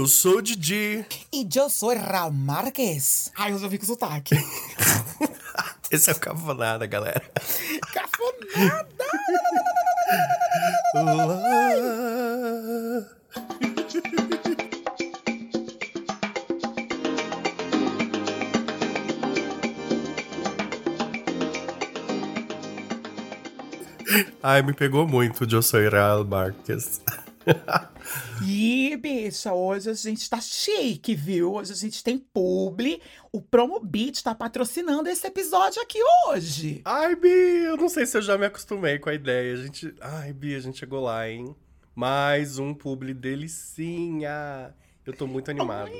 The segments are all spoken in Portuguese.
eu sou o Didi. E eu sou Raul Marques. Ai, eu já vi com sotaque. Esse é o Cafonada, galera. Cafonada! Ai, me pegou muito de Eu Sou Raul Marques. E, bicha, hoje a gente tá chique, viu? Hoje a gente tem publi. O Promobit tá patrocinando esse episódio aqui hoje. Ai, Bi, eu não sei se eu já me acostumei com a ideia. A gente. Ai, Bi, a gente chegou lá, hein? Mais um publi delicinha. Eu tô muito animado.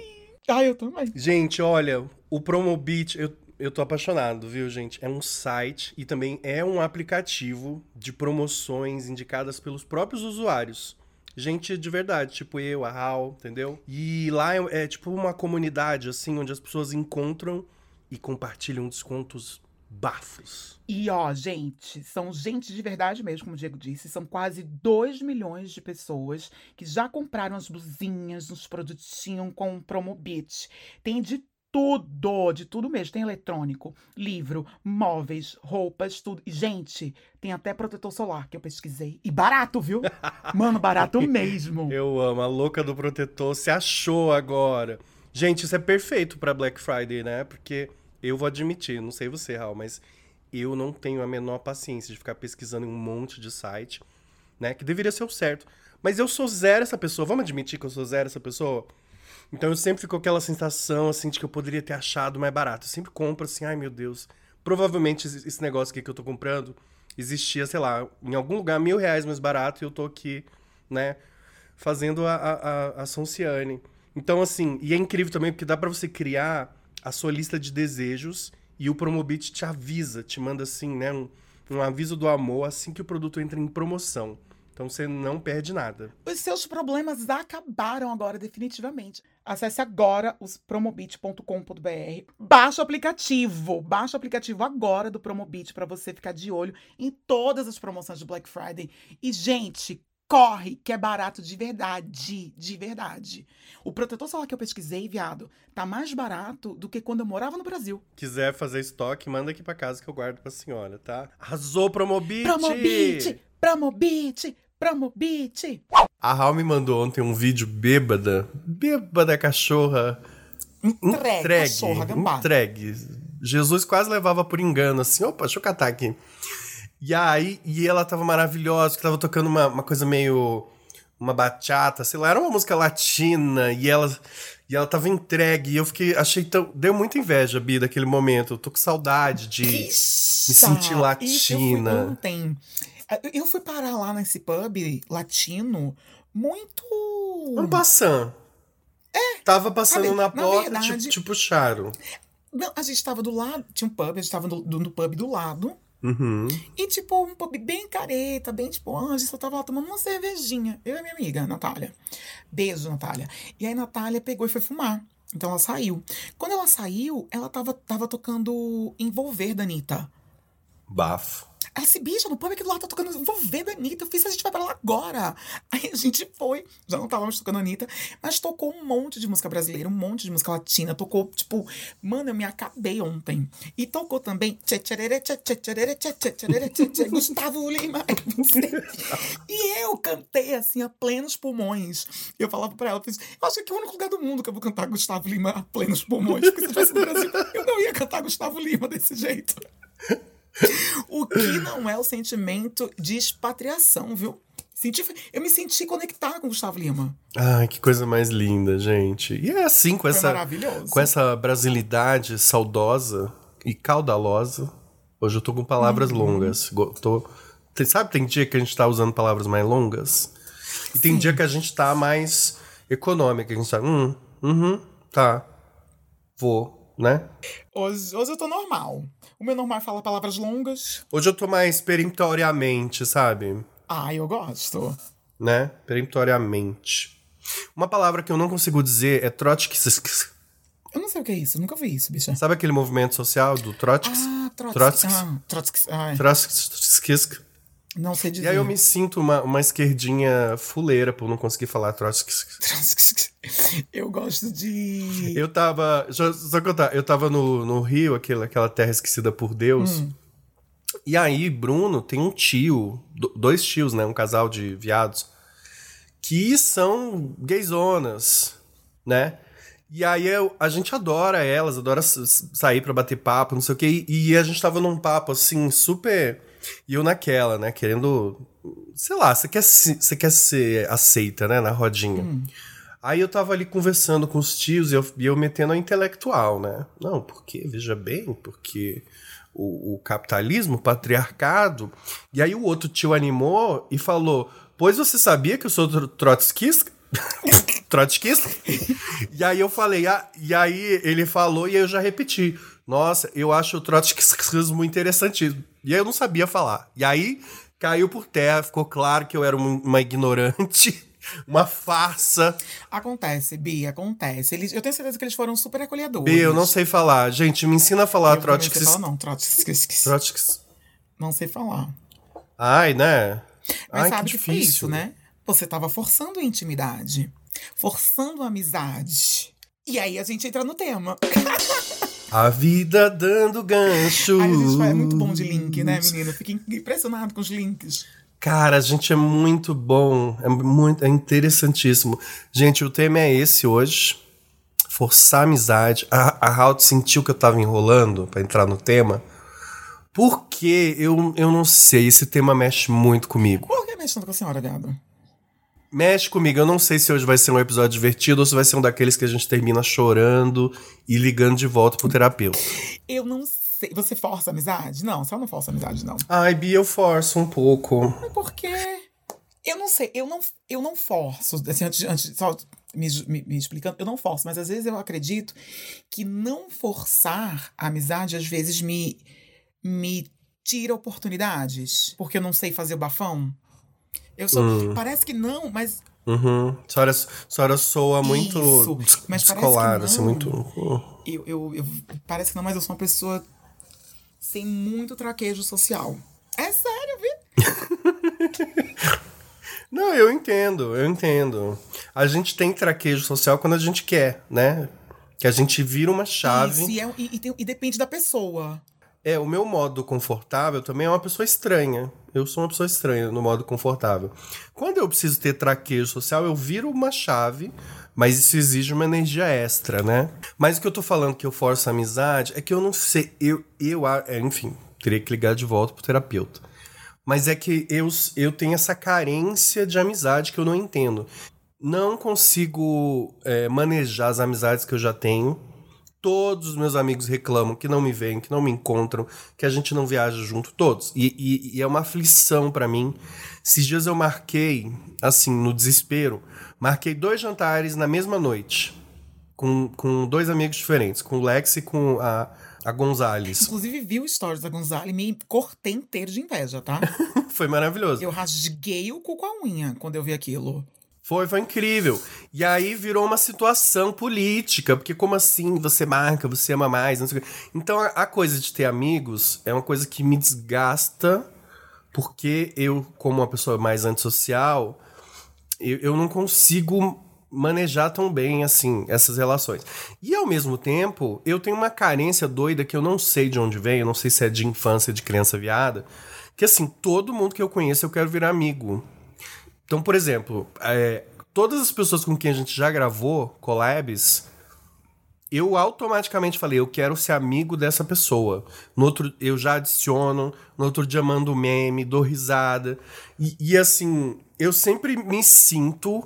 Ai, eu também. Gente, olha, o Promobit, eu, eu tô apaixonado, viu, gente? É um site e também é um aplicativo de promoções indicadas pelos próprios usuários. Gente de verdade, tipo eu, a Hal, entendeu? E lá é, é tipo uma comunidade, assim, onde as pessoas encontram e compartilham descontos bafos. E ó, gente, são gente de verdade mesmo, como o Diego disse. São quase 2 milhões de pessoas que já compraram as blusinhas, os produtinhos com Promobit. Tem de tudo, de tudo mesmo. Tem eletrônico, livro, móveis, roupas, tudo. E, gente, tem até protetor solar que eu pesquisei. E barato, viu? Mano, barato mesmo. Eu amo, a louca do protetor se achou agora. Gente, isso é perfeito pra Black Friday, né? Porque eu vou admitir, não sei você, Raul, mas eu não tenho a menor paciência de ficar pesquisando em um monte de site, né? Que deveria ser o certo. Mas eu sou zero essa pessoa. Vamos admitir que eu sou zero essa pessoa? Então eu sempre fico com aquela sensação, assim, de que eu poderia ter achado mais barato. Eu sempre compro assim, ai meu Deus. Provavelmente esse negócio aqui que eu tô comprando existia, sei lá, em algum lugar mil reais mais barato e eu tô aqui, né, fazendo a, a, a Sonciane. Então, assim, e é incrível também porque dá para você criar a sua lista de desejos e o Promobit te avisa, te manda assim, né, um, um aviso do amor assim que o produto entra em promoção. Então você não perde nada. Os seus problemas acabaram agora, definitivamente. Acesse agora os promobit.com.br. Baixa o aplicativo. Baixa o aplicativo agora do Promobit para você ficar de olho em todas as promoções do Black Friday. E, gente, corre, que é barato de verdade, de verdade. O protetor solar que eu pesquisei, viado, tá mais barato do que quando eu morava no Brasil. Quiser fazer estoque, manda aqui para casa que eu guardo pra senhora, tá? Arrasou, Promobit! Promobit! Promobit! Promobit! A Raul me mandou ontem um vídeo bêbada, bêbada cachorra. Entregue, entregue cachorra, gambá. Entregue. Jesus quase levava por engano, assim, opa, deixa eu catar aqui. E aí, e ela tava maravilhosa, que tava tocando uma, uma coisa meio. uma bachata, sei lá, era uma música latina, e ela. E ela tava entregue, e eu fiquei. Achei tão. Deu muita inveja, Bi, daquele momento. Eu tô com saudade de me sentir latina. Isso eu fui ontem. Eu fui parar lá nesse pub latino muito. Um passando. É. Tava passando sabe, na porta, na verdade, te, te puxaram. Não, a gente tava do lado, tinha um pub, a gente tava no, no pub do lado. Uhum. E, tipo, um pub bem careta, bem, tipo, a gente só tava lá tomando uma cervejinha. Eu e minha amiga, Natália. Beijo, Natália. E aí, Natália pegou e foi fumar. Então, ela saiu. Quando ela saiu, ela tava, tava tocando Envolver da Anitta. Bafo. Ela se bicha no pub aqui do lado tá tocando envolvendo a Anitta. Eu fiz, a gente vai pra lá agora. Aí a gente foi, já não tava mais tocando Anitta, mas tocou um monte de música brasileira, um monte de música latina. Tocou, tipo, mano, eu me acabei ontem. E tocou também Gustavo Lima. E eu cantei assim a plenos pulmões. Eu falava pra ela, eu, acho que é o único lugar do mundo que eu vou cantar Gustavo Lima a plenos pulmões. Porque se tivesse no Brasil, eu não ia cantar Gustavo Lima desse jeito. O que não é o sentimento de expatriação, viu? Senti, eu me senti conectada com o Gustavo Lima. Ai, que coisa mais linda, gente. E é assim, com Foi essa, com essa brasilidade saudosa e caudalosa. Hoje eu tô com palavras Uhum. longas. Tô, tem- sabe, tem dia que a gente tá usando palavras mais longas? E tem Sim. dia que a gente tá mais econômica. A gente tá, hum, uhum, tá, vou, né? Hoje, hoje eu tô normal. O meu normal fala palavras longas. Hoje eu tô mais peremptoriamente, sabe? Ah, eu gosto. Né? Peremptoriamente. Uma palavra que eu não consigo dizer é trotskis. Eu não sei o que é isso, nunca vi isso, bicha. Sabe aquele movimento social do Trotsky? Ah, Trotsky. Trotsky. Ah, Trotsky. Ai, Trotsky. Não sei E dizer. aí eu me sinto uma, uma esquerdinha fuleira por não conseguir falar Trotsky. Eu gosto de. Eu tava. Só, só contar, eu tava no, no Rio, aquela, aquela terra esquecida por Deus. Hum. E aí, Bruno tem um tio, do- dois tios, né? Um casal de viados, que são gayzonas, né? E aí eu, a gente adora elas, adora sair pra bater papo, não sei o quê. E, e a gente tava num papo assim, super. E eu naquela, né? Querendo. Sei lá, você quer, se- você quer ser aceita, né? Na rodinha. Aí eu tava ali conversando com os tios e eu, e eu metendo a intelectual, né? Não, porque, veja bem, porque o, o capitalismo, o patriarcado. E aí o outro tio animou e falou: Pois você sabia que eu sou tro- trotskista? trotskista? e aí eu falei, ah, e aí ele falou e eu já repeti. Nossa, eu acho o trotskismo interessantíssimo. E aí eu não sabia falar. E aí caiu por terra, ficou claro que eu era um- uma ignorante, uma farsa. Acontece, Bia, acontece. Eles, eu tenho certeza que eles foram super acolhedores. B, eu não sei falar. Gente, me ensina a falar Eu não trotskis. falar, não. Trotskis. Trotskis. Não sei falar. Ai, né? Mas Ai, sabe que que, foi difícil. isso, né? Você tava forçando a intimidade, forçando a amizade. E aí a gente entra no tema. A vida dando gancho. Aí a gente é muito bom de link, né, menino? Fiquei impressionado com os links. Cara, a gente é muito bom. É muito é interessantíssimo. Gente, o tema é esse hoje. Forçar a amizade. A, a Raut sentiu que eu tava enrolando pra entrar no tema. Porque eu, eu não sei, esse tema mexe muito comigo. Por que mexendo com a senhora, gado? Mexe comigo. Eu não sei se hoje vai ser um episódio divertido ou se vai ser um daqueles que a gente termina chorando e ligando de volta pro terapeuta. Eu não sei. Você força a amizade? Não, você não força a amizade, não. Ai, Bia, eu forço um pouco. Mas por quê? Eu não sei, eu não, eu não forço. Assim, antes, antes só me, me, me explicando, eu não forço, mas às vezes eu acredito que não forçar a amizade às vezes me, me tira oportunidades. Porque eu não sei fazer o bafão. Eu sou. Hum. Parece que não, mas Uhum. A senhora, a senhora soa muito Isso, descolada, assim, muito. Eu, eu, eu- Parece que não, mas eu sou uma pessoa sem muito traquejo social. É sério, viu? Não, eu entendo, eu entendo. A gente tem traquejo social quando a gente quer, né? Que a gente vira uma chave. Isso, e, é- e- e tem- e depende da pessoa. É, o meu modo confortável também é uma pessoa estranha. Eu sou uma pessoa estranha no modo confortável. Quando eu preciso ter traquejo social, eu viro uma chave, mas isso exige uma energia extra, né? Mas o que eu tô falando que eu forço a amizade é que eu não sei. Eu, eu é, enfim, teria que ligar de volta pro terapeuta. Mas é que eu, eu tenho essa carência de amizade que eu não entendo. Não consigo é, manejar as amizades que eu já tenho. Todos os meus amigos reclamam que não me veem, que não me encontram, que a gente não viaja junto, todos. E, e- e é uma aflição pra mim. Esses dias eu marquei, assim, no desespero, marquei dois jantares na mesma noite. Com, com dois amigos diferentes, com o Lex e com a, a Gonzales. Inclusive, vi o stories da Gonzala e me cortei inteiro de inveja, tá? Foi maravilhoso. Eu rasguei o cu com a unha quando eu vi aquilo. Foi, foi incrível. E aí virou uma situação política, porque como assim você marca, você ama mais, não sei o. Então a, a coisa de ter amigos é uma coisa que me desgasta, porque eu, como uma pessoa mais antissocial, eu, eu não consigo manejar tão bem assim essas relações. E ao mesmo tempo, eu tenho uma carência doida que eu não sei de onde vem, eu não sei se é de infância, de criança viada, que assim, todo mundo que eu conheço eu quero virar amigo. Então, por exemplo, é, todas as pessoas com quem a gente já gravou collabs, eu automaticamente falei, eu quero ser amigo dessa pessoa. No outro, eu já adiciono, no outro dia mando meme, dou risada. E, e, assim, eu sempre me sinto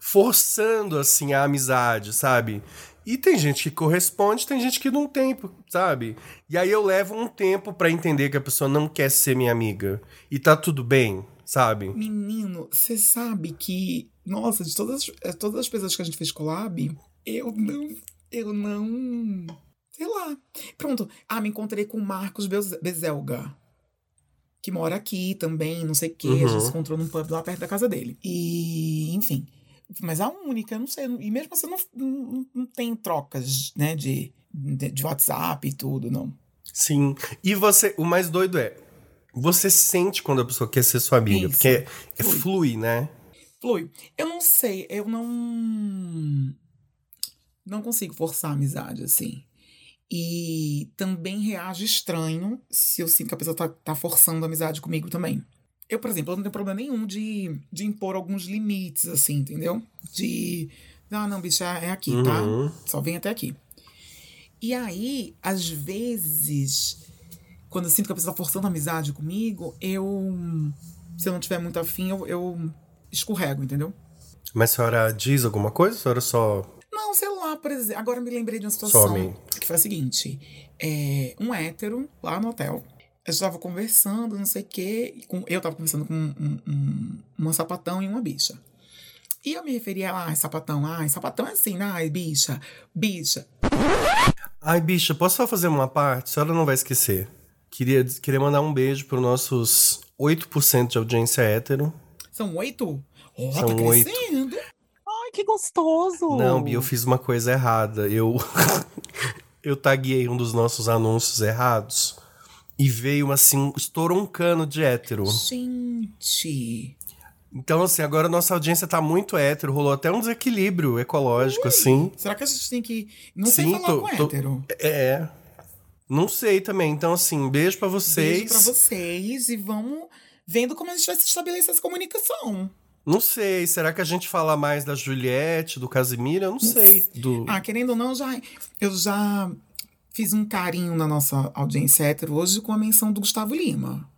forçando, assim, a amizade, sabe? E tem gente que corresponde, tem gente que não tem, sabe? E aí eu levo um tempo pra entender que a pessoa não quer ser minha amiga. E tá tudo bem, sabe? Menino, você sabe que, nossa, de todas, as- todas as pessoas que a gente fez collab, eu não. Eu não. Sei lá. Pronto. Ah, me encontrei com o Marcos Bez- Bezelga. Que mora aqui também, não sei o quê. A Uhum. gente se encontrou num pub lá perto da casa dele. E, enfim. Mas a única, eu não sei. E mesmo assim, não, não, não tem trocas, né, de, de, de WhatsApp e tudo, não. Sim. E você, o mais doido é, você sente quando a pessoa quer ser sua amiga, Isso. porque é, é Flui. flui, né? Flui. Eu não sei, eu não. Não consigo forçar a amizade, assim. E também reajo estranho se eu sinto que a pessoa tá, tá forçando a amizade comigo também. Eu, por exemplo, eu não tenho problema nenhum de, de impor alguns limites, assim, entendeu? De. Ah, não, bicho, é aqui, tá? Uhum. Só vem até aqui. E aí, às vezes, quando eu sinto que a pessoa tá forçando a amizade comigo, eu. Se eu não tiver muito afim, eu, eu escorrego, entendeu? Mas a senhora diz alguma coisa? A senhora só. Não, sei lá, por exemplo. Agora eu me lembrei de uma situação Some. que foi a seguinte: é, um hétero lá no hotel. Eu estava conversando, não sei o quê. com- eu estava conversando com um, um, um, uma sapatão e uma bicha. E eu me referia a, ai, sapatão, ai, sapatão é assim, ai, bicha, bicha. Ai, bicha, posso só fazer uma parte? A senhora não vai esquecer. Queria, queria mandar um beijo para nossos 8% de audiência hétero. São oito? Ó, São tá oito. crescendo. Ai, que gostoso! Não, Bia, eu fiz uma coisa errada. Eu, eu taguei um dos nossos anúncios errados e veio assim, estourou um cano de hétero. Gente. Então, assim, agora a nossa audiência tá muito hétero, rolou até um desequilíbrio ecológico, assim. Será que a gente tem que. Não sei Sim, falar tô- com tô- hétero. É. Não sei também. Então, assim, beijo pra vocês. Beijo pra vocês e vamos vendo como a gente vai se estabelecer essa comunicação. Não sei, será que a gente fala mais da Juliette, do Casimiro? Eu não sei. Do... Ah, querendo ou não, já, eu já fiz um carinho na nossa audiência hétero hoje com a menção do Gustavo Lima.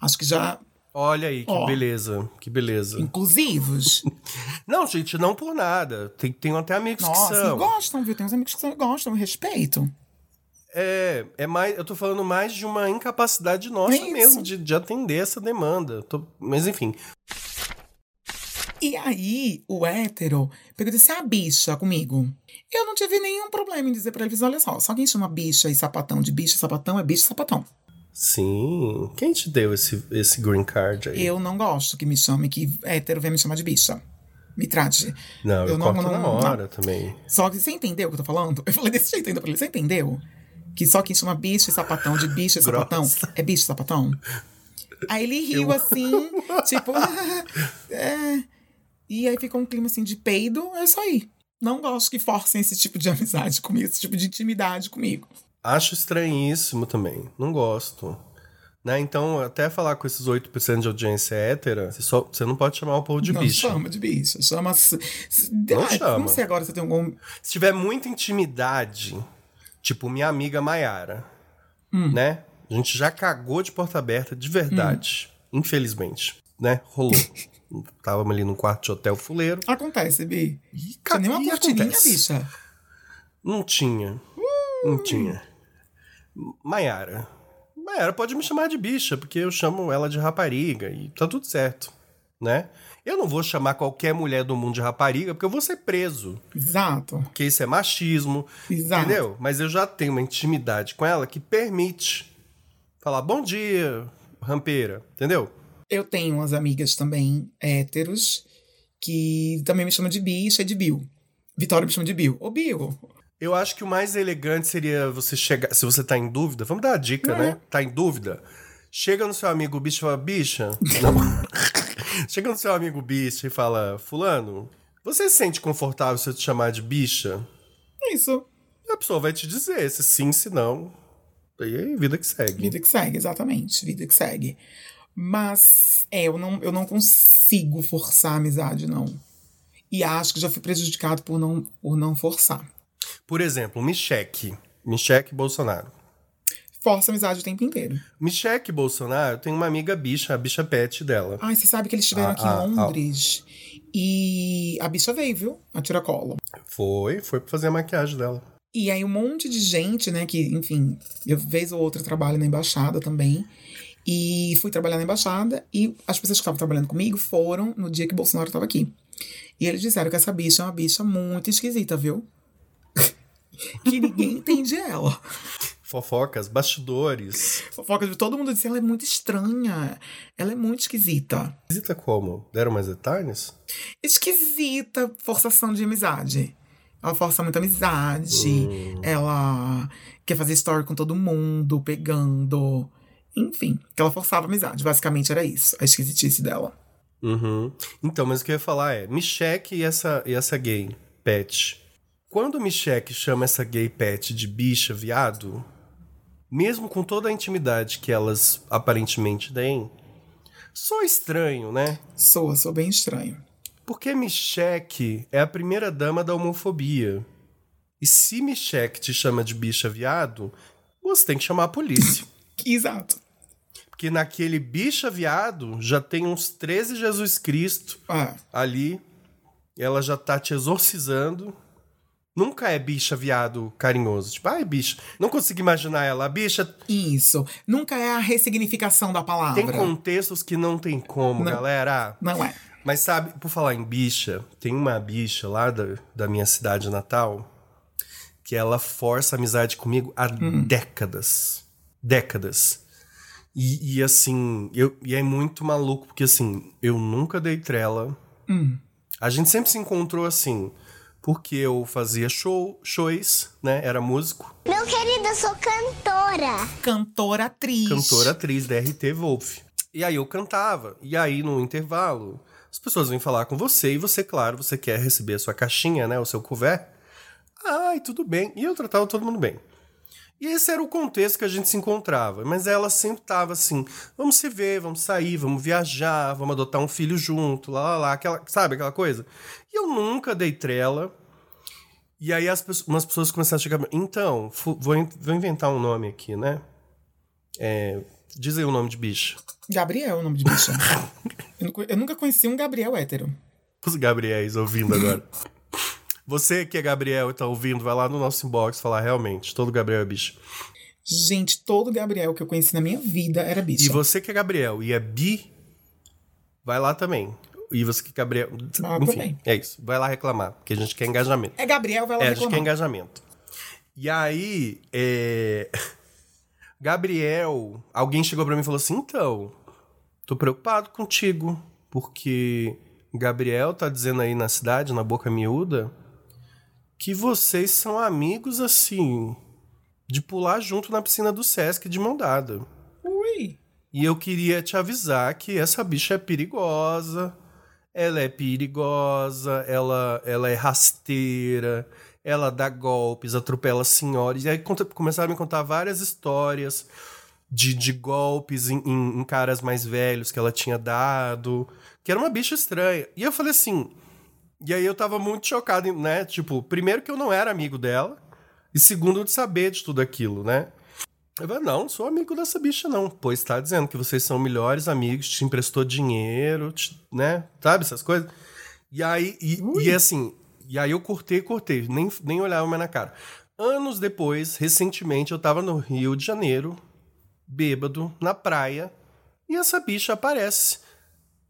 Acho que já Olha aí, que Ó. beleza. Que beleza. inclusivos. Não, gente, não por nada. Tem, tem até amigos Nossa, que são. gostam, viu? Tem uns amigos que são, gostam, respeito. É, é mais, eu tô falando mais de uma incapacidade nossa É mesmo de, de atender essa demanda. Tô- mas enfim, E aí, o hétero e disse: Ah, bicha comigo. Eu não tive nenhum problema em dizer pra eles: olha só, só quem chama bicha e sapatão de bicha e sapatão é bicha e sapatão. sim. Quem te deu esse, esse green card aí? Eu não gosto que me chame, que hétero venha me chamar de bicha. Me trate. Não, eu, eu não- não- na não- hora também. Só que você entendeu o que eu tô falando? Eu falei desse jeito ainda pra ele. Você entendeu? Que só quem chama bicho e sapatão de bicho e sapatão é bicho e sapatão? Aí ele riu Eu- assim, tipo. é. E aí ficou um clima assim de peido, é isso aí. Não gosto que forcem esse tipo de amizade comigo, esse tipo de intimidade comigo. Acho estranhíssimo também. Não gosto. Né? Então, até falar com esses 8% de audiência hétera, você, só, você não pode chamar o povo de não bicha. chama de bicho, chama. se- Não Ai, chama. Não sei agora se tem algum. Se tiver muita intimidade, tipo minha amiga Maiara, Hum. né? A gente já cagou de porta aberta de verdade. Hum. Infelizmente, né? Rolou. Távamos ali num quarto de hotel fuleiro. Acontece, Bi. Ca- nem uma cortininha, bicha. Não tinha. Não tinha. Maiara. Maiara pode me chamar de bicha, porque eu chamo ela de rapariga e tá tudo certo, né? Eu não vou chamar qualquer mulher do mundo de rapariga, porque eu vou ser preso. Exato. Porque isso é machismo, Exato. entendeu? Mas eu já tenho uma intimidade com ela que permite falar bom dia, rampeira, entendeu? Eu tenho umas amigas também héteros que também me chamam de bicha e de Bill. Vitória me chama de Bill. Ô, Bill. Eu acho que o mais elegante seria você chegar. Se você tá em dúvida, vamos dar a dica, É. né? Tá em dúvida? Chega no seu amigo bicho e fala, bicha. Chega no seu amigo bicho e fala, Fulano, você se sente confortável se eu te chamar de bicha? Isso. A pessoa vai te dizer se sim, se não. E aí, vida que segue. Vida que segue, exatamente. Vida que segue. Mas, é, eu não, eu não consigo forçar a amizade, não. E acho que já fui prejudicado por não, por não forçar. Por exemplo, Micheque. Micheque Bolsonaro. Força amizade o tempo inteiro. Micheque Bolsonaro tem uma amiga bicha, a bicha pet dela. Ai, você sabe que eles estiveram Ah, aqui ah, em Londres. E a bicha veio, viu? A tiracolo. Foi, foi pra fazer a maquiagem dela. E aí um monte de gente, né, que, enfim, eu vez ou outra trabalho na embaixada também. E fui trabalhar na embaixada e as pessoas que estavam trabalhando comigo foram no dia que o Bolsonaro estava aqui. E eles disseram que essa bicha é uma bicha muito esquisita, viu? que ninguém entende ela. Fofocas, bastidores. Fofoca de todo mundo disse, ela é muito estranha. Ela é muito esquisita. Visita como? Deram mais detalhes? esquisita forçação de amizade. Ela força muita amizade. Hum. Ela quer fazer story com todo mundo, pegando. Enfim, que ela forçava a amizade. Basicamente era isso, a esquisitice dela. Uhum. Então, mas o que eu ia falar é, Micheque e essa, e essa gay, Pet, Quando o Michek chama essa gay pet de bicha, viado, mesmo com toda a intimidade que elas aparentemente têm, só estranho, né? Soa, sou bem estranho. Porque Michek é a primeira dama da homofobia. E se Michek te chama de bicha viado, você tem que chamar a polícia. Exato. Porque naquele bicha viado já tem uns 13 Jesus Cristo Ah, ali. Ela já tá te exorcizando. Nunca é bicha viado carinhoso. Tipo, ai, bicha. Não consigo imaginar ela. A bicha isso. Nunca é a ressignificação da palavra. tem contextos que não tem como, Não. galera. Não é. Mas sabe, por falar em bicha, tem uma bicha lá da, da minha cidade natal que ela força amizade comigo há décadas. Décadas. E, e, assim, eu, e é muito maluco, porque assim, eu nunca dei trela. Hum. A gente sempre se encontrou assim, porque eu fazia show, shows, né? Era músico, Meu querido, eu sou cantora. Cantora, atriz. cantora, atriz da RT Wolf. E aí eu cantava. E aí, no intervalo, as pessoas vêm falar com você e você, claro, você quer receber a sua caixinha, né? O seu couvert. Ai, tudo bem. E eu tratava todo mundo bem. E esse era o contexto que a gente se encontrava. Mas ela sempre tava assim: vamos se ver, vamos sair, vamos viajar, vamos adotar um filho junto, lá, lá, lá, aquela, sabe aquela coisa? E eu nunca dei trela. E aí as pessoas, umas pessoas começaram a chegar. Então, vou, in- vou inventar um nome aqui, né? É, diz aí o nome de bicho. Gabriel é o nome de bicha. eu, nunca- eu nunca conheci um Gabriel hétero. Os Gabriéis ouvindo agora. Você que é Gabriel e tá ouvindo, vai lá no nosso inbox falar realmente. Todo Gabriel é bicho. Gente, todo Gabriel que eu conheci na minha vida era bicha. E você que é Gabriel e é bi, vai lá também. E você que é Gabriel. Ah, Enfim, também. é isso. Vai lá reclamar, porque a gente quer engajamento. É Gabriel, vai lá É, a gente quer reclamar. engajamento. E aí, é... Gabriel, alguém chegou pra mim e falou assim: então, tô preocupado contigo, porque Gabriel tá dizendo aí na cidade, na boca miúda, que vocês são amigos assim, de pular junto na piscina do Sesc de mão dada. Ui. E eu queria te avisar que essa bicha é perigosa. Ela é perigosa, ela, ela é rasteira, ela dá golpes, atropela senhores. E aí conta- começaram a me contar várias histórias de, de golpes em, em- em caras mais velhos que ela tinha dado. Que era uma bicha estranha. E eu falei assim. E aí eu tava muito chocado, né? Tipo, primeiro que eu não era amigo dela. E segundo, de saber de tudo aquilo, né? Eu falei, não, não sou amigo dessa bicha, não. Pois tá dizendo que vocês são melhores amigos, te emprestou dinheiro, te- né? Sabe essas coisas? E aí, e, e assim, e aí eu cortei, cortei, nem, nem olhava mais na cara. Anos depois, recentemente, eu tava no Rio de Janeiro, bêbado, na praia, e essa bicha aparece.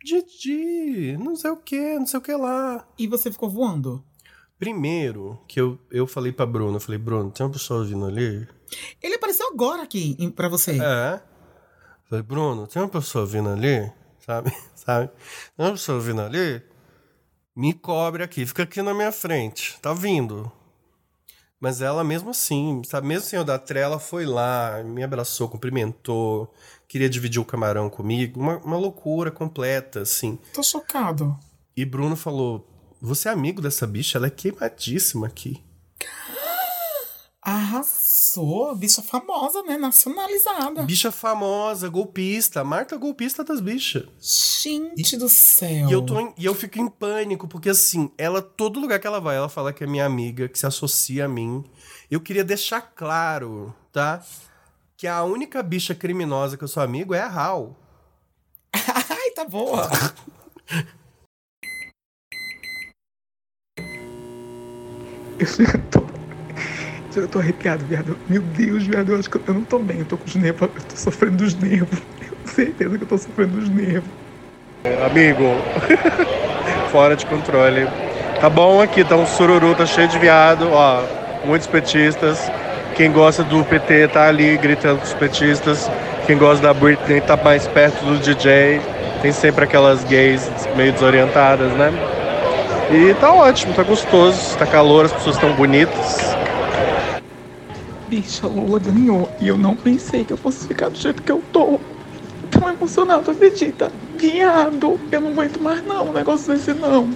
Didi, não sei o que, não sei o que lá. E você ficou voando? Primeiro que eu, eu falei pra Bruno, eu falei, Bruno, tem uma pessoa vindo ali? Ele apareceu agora aqui em- pra você. É. Falei, Bruno, tem uma pessoa vindo ali, sabe? sabe? Tem uma pessoa vindo ali, me cobre aqui, fica aqui na minha frente, tá vindo. Mas ela mesmo assim, sabe? Mesmo sem eu dar trela, foi lá, me abraçou, cumprimentou, queria dividir o camarão comigo, uma, uma loucura completa, assim. Tô chocado. E Bruno falou, você é amigo dessa bicha? Ela é queimadíssima aqui. Arrasou. Bicha famosa, né? Nacionalizada. Bicha famosa, golpista, marca golpista das bichas. Gente do céu. E eu, tô em- e eu fico em pânico, porque assim, ela, todo lugar que ela vai, ela fala que é minha amiga, que se associa a mim. Eu queria deixar claro, tá? Que a única bicha criminosa que eu sou amigo é a Hal. Ai, tá boa. Eu tô, eu tô arrepiado, viado. Meu Deus, viado, eu acho que eu não tô bem. Eu tô com os nervos, eu tô sofrendo dos nervos. Eu tenho certeza que eu tô sofrendo dos nervos. Amigo, fora de controle. Tá bom aqui, tá um sururu, tá cheio de viado, ó, muitos petistas. Quem gosta do PT tá ali gritando com os petistas. Quem gosta da Britney tá mais perto do DJ. Tem sempre aquelas gays meio desorientadas, né? E tá ótimo, tá gostoso, tá calor, as pessoas estão bonitas. Bicha, Lula ganhou. E eu não pensei que eu fosse ficar do jeito que eu tô. Tão emocionado, acredita? Viado, eu não aguento mais não, um negócio desse não.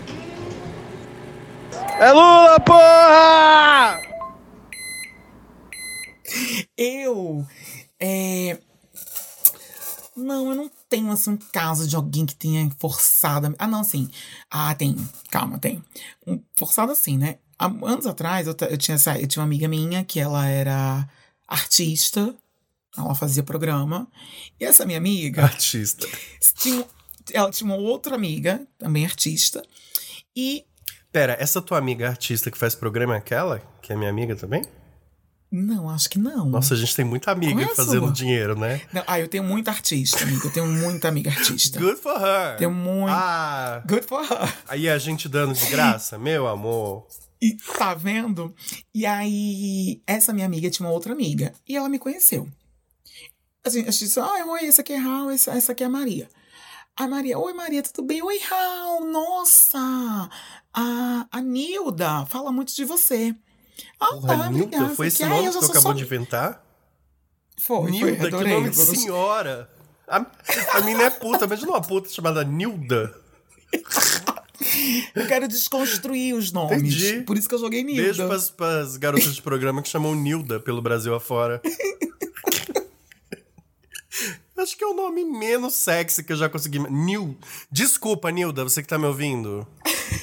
É Lula, porra! Eu. É... Não, eu não tenho assim um caso de alguém que tenha forçado. Ah, não, sim. Ah, tem. Calma, tem. Forçado assim, né? Há anos atrás eu, eu tinha eu tinha uma amiga minha que ela era artista. Ela fazia programa. E essa minha amiga. Artista. Tinha, ela tinha uma outra amiga, também artista. E. Pera, essa tua amiga artista que faz programa é aquela? Que é minha amiga também? Não, acho que não. Nossa, a gente tem muita amiga Qual é a fazendo sua? dinheiro, né? Não, ah, eu tenho muita artista, amiga. Eu tenho muita amiga artista. Good for her. Tenho muito. Ah, Good for her. aí a gente dando de graça? Meu amor. E tá vendo? E aí, essa minha amiga tinha uma outra amiga. E ela me conheceu. Assim, a gente disse, ah, oi, essa aqui é Raul, essa, essa aqui é a Maria. A Maria, oi Maria, tudo bem? Oi, Raul, nossa! A, a Nilda fala muito de você. Ah, Porra, tá, Nilda, obrigada. foi esse Que, "Ai, nome eu que tu acabou sua de inventar? Foi, Nilda, foi, que adorei. nome de senhora. A, a mina é puta, imagina uma puta chamada Nilda. Eu quero desconstruir os nomes. Entendi. Por isso que eu joguei Nilda. Beijo pras, pras garotas de programa que chamam Nilda pelo Brasil afora. Acho que é o nome menos sexy que eu já consegui. Nil. Desculpa, Nilda, você que tá me ouvindo.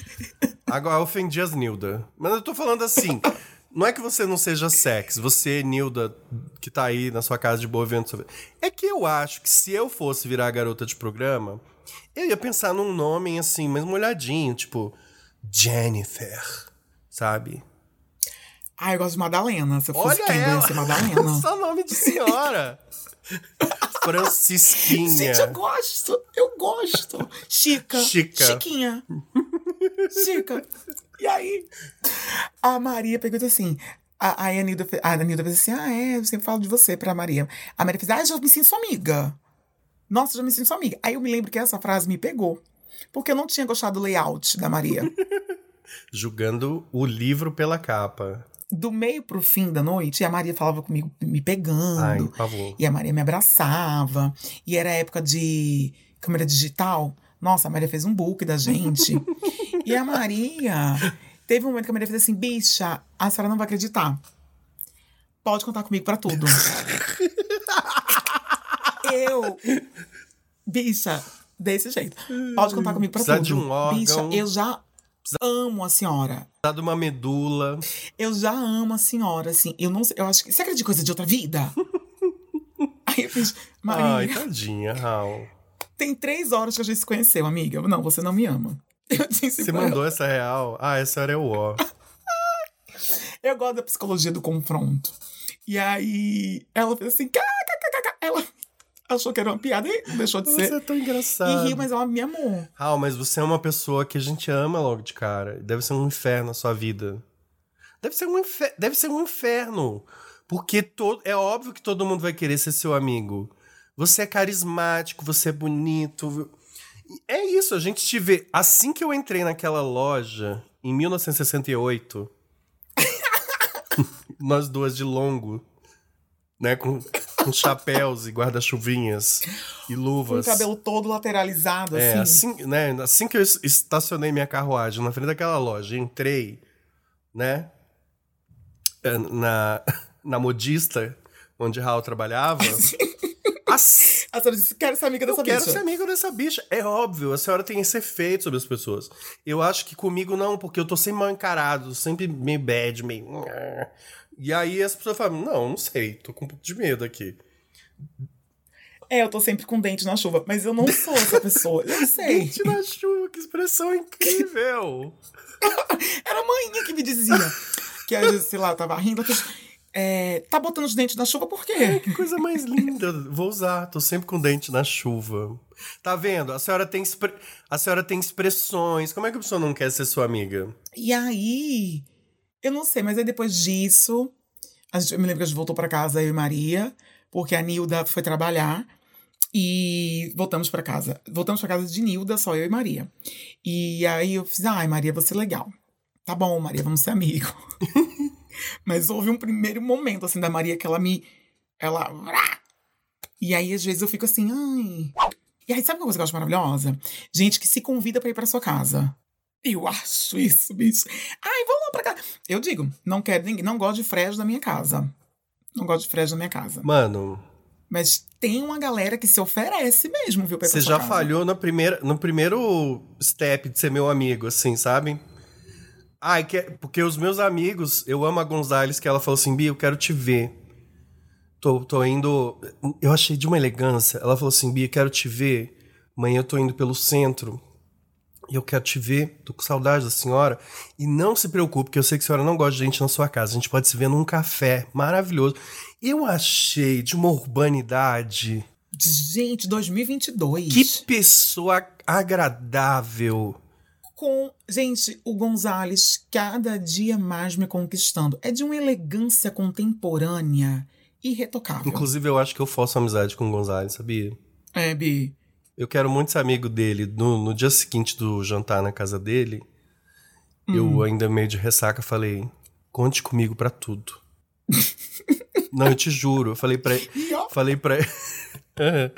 Agora eu ofendi as Nilda. Mas eu tô falando assim. Não é que você não seja sexy, você, Nilda, que tá aí na sua casa de boa vendo. É que eu acho que se eu fosse virar a garota de programa, eu ia pensar num nome assim, mais molhadinho, tipo Jennifer, sabe? Ah, eu gosto de Madalena. Se eu fosse Olha quem, eu ia ela! ser Madalena. Só nome de senhora. Francisquinha. Gente, eu gosto, eu gosto. Chica. Chica. Chiquinha. Chica. E aí, a Maria disse assim. A, a Anilda, a Anilda fez assim: Ah, é, eu sempre falo de você pra Maria. A Maria fez: Ah, já me sinto sua amiga. Nossa, já me sinto sua amiga. Aí eu me lembro que essa frase me pegou. Porque eu não tinha gostado do layout da Maria. Julgando o livro pela capa. Do meio pro fim da noite, a Maria falava comigo, me pegando. Ai. E a Maria me abraçava. E era época de câmera digital. Nossa, a Maria fez um book da gente. e a Maria. Teve um momento que a Maria fez assim: bicha, a senhora não vai acreditar. Pode contar comigo pra tudo. Eu. Bicha, desse jeito. Pode contar comigo pra Precisa tudo. de um órgão. Bicha, eu já amo a senhora. Tá de uma medula. Eu já amo a senhora, assim. Eu não sei. Eu acho que. Você acredita coisa de outra vida? Aí eu fiz. Maria. Ai, tadinha, Raul. Tem três horas que a gente se conheceu, amiga. Não, você não me ama. Eu disse Você mandou essa real? Ah, essa era o ó. ela. Eu gosto da psicologia do confronto. E aí ela fez assim, ela achou que era uma piada e deixou de Você ser. é tão E engraçado. riu, mas ela me amou. Raul, mas você é uma pessoa que a gente ama logo de cara. Deve ser um inferno a sua vida. Deve ser um, infer... Deve ser um inferno. Porque to... é óbvio que todo mundo vai querer ser seu amigo. Você é carismático, você é bonito. É isso, a gente te vê. Assim que eu entrei naquela loja, em 1968, nós duas de longo, né? Com, com chapéus e guarda-chuvinhas e Com luvas. o cabelo todo lateralizado, É, assim. assim, né, assim que eu es- estacionei minha carruagem na frente daquela loja, entrei, né, eh, na, na modista, onde Raul trabalhava, as- A senhora disse, quero ser amiga eu dessa quero bicha. ser amigo dessa bicha. É óbvio, a senhora tem esse efeito sobre as pessoas. Eu acho que comigo não, porque eu tô sempre mal encarado, sempre meio bad, meio... E aí as pessoas falam, não, não sei, tô com um pouco de medo aqui. É, eu tô sempre com dente na chuva, mas eu não sou essa pessoa. Eu sei. Dente na chuva, que expressão incrível! Era a manhinha que me dizia. Que às vezes, sei lá, tava rindo. É, tá botando os dentes na chuva por quê? Que coisa mais linda. Vou usar, tô sempre com dente na chuva. Tá vendo? A senhora tem, expre- a senhora tem expressões. Como é que a pessoa não quer ser sua amiga? E aí, eu não sei, mas aí depois disso, a gente, eu me lembro que a gente voltou pra casa, eu e Maria, porque a Nilda foi trabalhar. E voltamos pra casa. Voltamos pra casa de Nilda, só eu e Maria. E aí eu fiz, ai, Maria, você é legal. Tá bom, Maria, vamos ser amigo. Mas houve um primeiro momento, assim, da Maria que ela me. Ela. E aí, às vezes, eu fico assim, ai. E aí, sabe uma coisa que eu acho maravilhosa? Gente que se convida pra ir pra sua casa. Eu acho isso, bicho. Ai, vamos lá pra casa. Eu digo, não quero ninguém, não gosto de frejo na minha casa. Não gosto de frejo na minha casa. Mano, Mas tem uma galera que se oferece mesmo, viu? Você já casa. falhou na primeira, no primeiro step de ser meu amigo, assim, sabe? Ai, que, porque os meus amigos, eu amo a Gonzalez, que ela falou assim, Bia, eu quero te ver. Tô, tô indo. Eu achei de uma elegância. Ela falou assim, Bia, quero te ver. Amanhã eu tô indo pelo centro. E eu quero te ver. Tô com saudade da senhora. E não se preocupe, que eu sei que a senhora não gosta de gente na sua casa. A gente pode se ver num café maravilhoso. Eu achei de uma urbanidade. Gente, 2022. Que pessoa agradável. Com. Gente, o Gonzalez cada dia mais me conquistando. É de uma elegância contemporânea irretocável. Inclusive, eu acho que eu faço amizade com o Gonzalez, sabia? É, Bi. Eu quero muito ser amigo dele. No, no dia seguinte do jantar na casa dele, eu ainda meio de ressaca falei: conte comigo pra tudo. Não, eu te juro. Eu falei pra ele. Falei pra ele.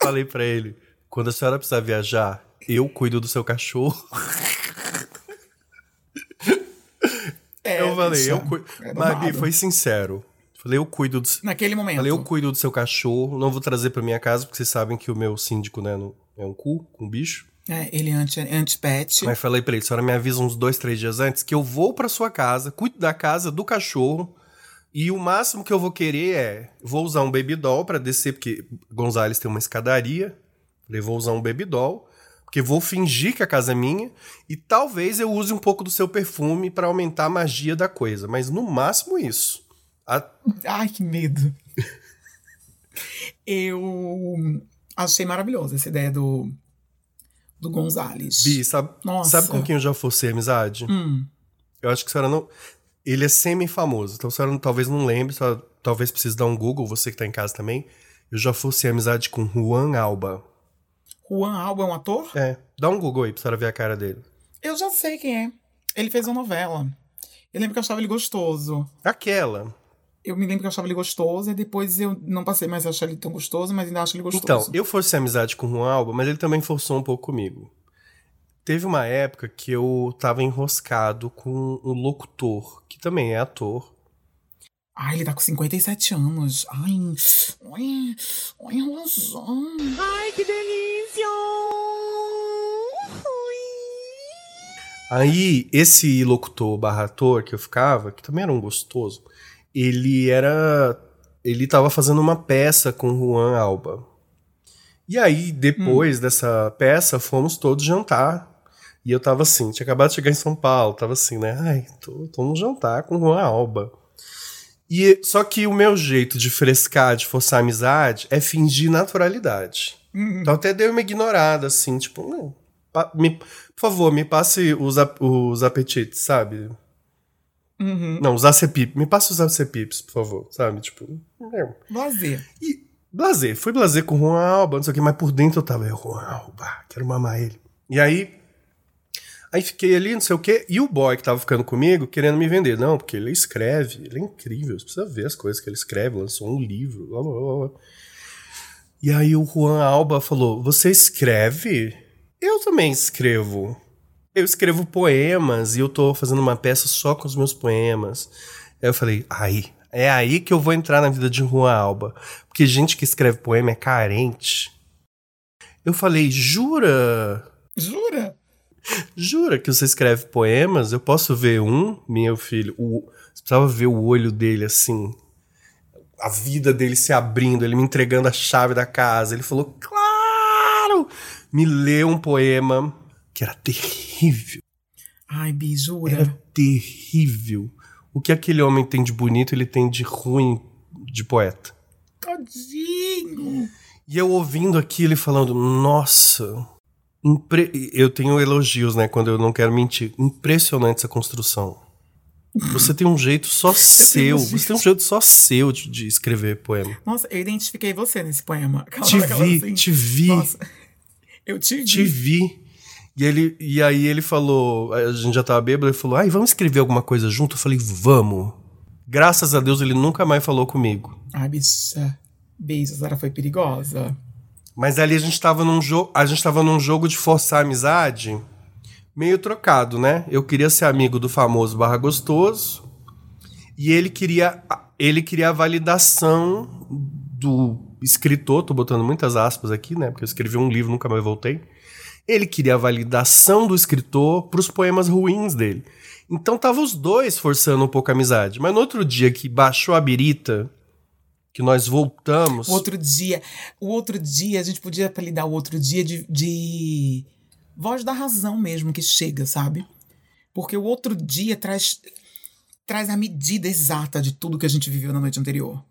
falei pra ele: quando a senhora precisar viajar, eu cuido do seu cachorro. é, eu falei, eu cuido. Mas, Bi, foi sincero. Falei, eu cuido do. Naquele momento. Falei, eu cuido do seu cachorro, não vou trazer pra minha casa, porque vocês sabem que o meu síndico, né, é um cu, um bicho. É, ele é anti- anti-pet. Mas falei pra ele, a senhora me avisa uns dois, três dias antes que eu vou pra sua casa, cuido da casa, do cachorro, e o máximo que eu vou querer é, vou usar um baby doll pra descer, porque Gonzales tem uma escadaria, falei, vou usar um baby doll, porque vou fingir que a casa é minha, e talvez eu use um pouco do seu perfume pra aumentar a magia da coisa, mas no máximo isso. A- Ai, que medo. eu achei maravilhosa essa ideia do, do Gonzalez. Bi, sabe, Nossa. sabe com quem eu já fosse amizade? Hum, Eu acho que a senhora não. Ele é semi-famoso, então a senhora talvez não lembre, senhora talvez precise dar um Google, você que tá em casa também. Eu já fosse amizade com Juan Alba. Juan Alba é um ator? É, dá um Google aí pra senhora ver a cara dele. Eu já sei quem é. Ele fez uma novela. Eu lembro que eu achava ele gostoso. Aquela. Eu me lembro que eu achava ele gostoso e depois eu não passei mais a achar ele tão gostoso, mas ainda acho ele gostoso. Então, eu fosse amizade com o Juan Alba, mas ele também forçou um pouco comigo. Teve uma época que eu tava enroscado com um locutor, que também é ator. Ai, ele tá com 57 anos. Ai, ai, ai, razão. Ai, que delícia! Aí, esse locutor barra ator que eu ficava, que também era um gostoso, ele era. Ele tava fazendo uma peça com Juan Alba. E aí, depois dessa peça, fomos todos jantar. E eu tava assim, tinha acabado de chegar em São Paulo, tava assim, né? Ai, tô, tô num jantar com Juan Alba. E, só que o meu jeito de frescar, de forçar a amizade, é fingir naturalidade. Uhum. Então até dei uma ignorada, assim, tipo, não, me- por favor, me passe os, os apetites, sabe? Uhum. Não, os acepip. Me passe os acepips, por favor, sabe? Tipo, é. Lazer. E blazer, fui blazer com o Juan Alba, não sei o que, mas por dentro eu tava, eu, Juan Alba, quero mamar ele. E aí, aí fiquei ali, não sei o que, e o boy que tava ficando comigo querendo me vender. Não, porque ele escreve, ele é incrível, você precisa ver as coisas que ele escreve, lançou um livro, blá blá blá. blá. E aí o Juan Alba falou, você escreve? Eu também escrevo. Eu escrevo poemas e eu tô fazendo uma peça só com os meus poemas. Aí eu falei, aí, é aí que eu vou entrar na vida de Juan Alba. Porque gente que escreve poema é carente. Eu falei, jura? Jura? Jura que você escreve poemas? Eu posso ver um, meu filho. O, você precisava ver o olho dele assim. A vida dele se abrindo, ele me entregando a chave da casa. Ele falou, claro! Me leu um poema que era terrível. Ai, Bi, jura? Era terrível. O que aquele homem tem de bonito, ele tem de ruim de poeta. Tadinho. E eu ouvindo aquilo e falando, nossa, impre- eu tenho elogios, né, quando eu não quero mentir. Impressionante essa construção. Você tem um jeito só seu, elogios. você tem um jeito só seu de, de escrever poema. Nossa, eu identifiquei você nesse poema. Aquela- Te vi, assim, te vi, Nossa, eu te vi. te vi. E, ele, e aí ele falou, a gente já tava bêbado, ele falou, ai, vamos escrever alguma coisa junto? Eu falei, vamos. Graças a Deus ele nunca mais falou comigo. Ai, bicha. Beijo, a Zara foi perigosa. Mas ali a gente tava num jogo, a gente tava num jogo de forçar a amizade, meio trocado, né? Eu queria ser amigo do famoso barra gostoso e ele queria ele queria a validação do escritor, tô botando muitas aspas aqui, né? Porque eu escrevi um livro, nunca mais voltei. Ele queria a validação do escritor pros poemas ruins dele. Então tava os dois forçando um pouco a amizade. Mas no outro dia que baixou a birita, que nós voltamos. O outro dia, o outro dia, a gente podia apelidar o outro dia de, de voz da razão mesmo que chega, sabe? Porque o outro dia traz, traz a medida exata de tudo que a gente viveu na noite anterior.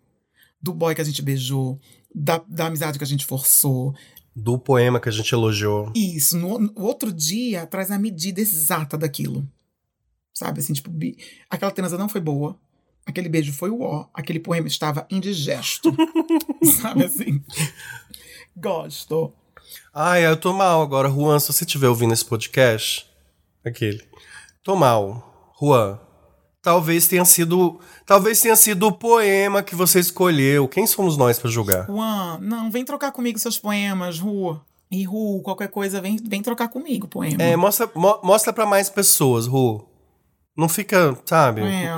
Do boy que a gente beijou, da, da amizade que a gente forçou. Do poema que a gente elogiou. Isso, no, no outro dia traz a medida exata daquilo. Sabe, assim, tipo, bi- aquela transa não foi boa, aquele beijo foi o ó, aquele poema estava indigesto. Sabe assim? Gosto. Ai, eu tô mal agora. Juan, se você estiver ouvindo esse podcast, aquele. Tô mal. Juan, talvez tenha sido. Talvez tenha sido o poema que você escolheu. Quem somos nós pra julgar? Juan, não, vem trocar comigo seus poemas, Ru. E Ru, qualquer coisa, vem, vem trocar comigo poema. É, mostra, mo- mostra pra mais pessoas, Ru. Não fica, sabe? É.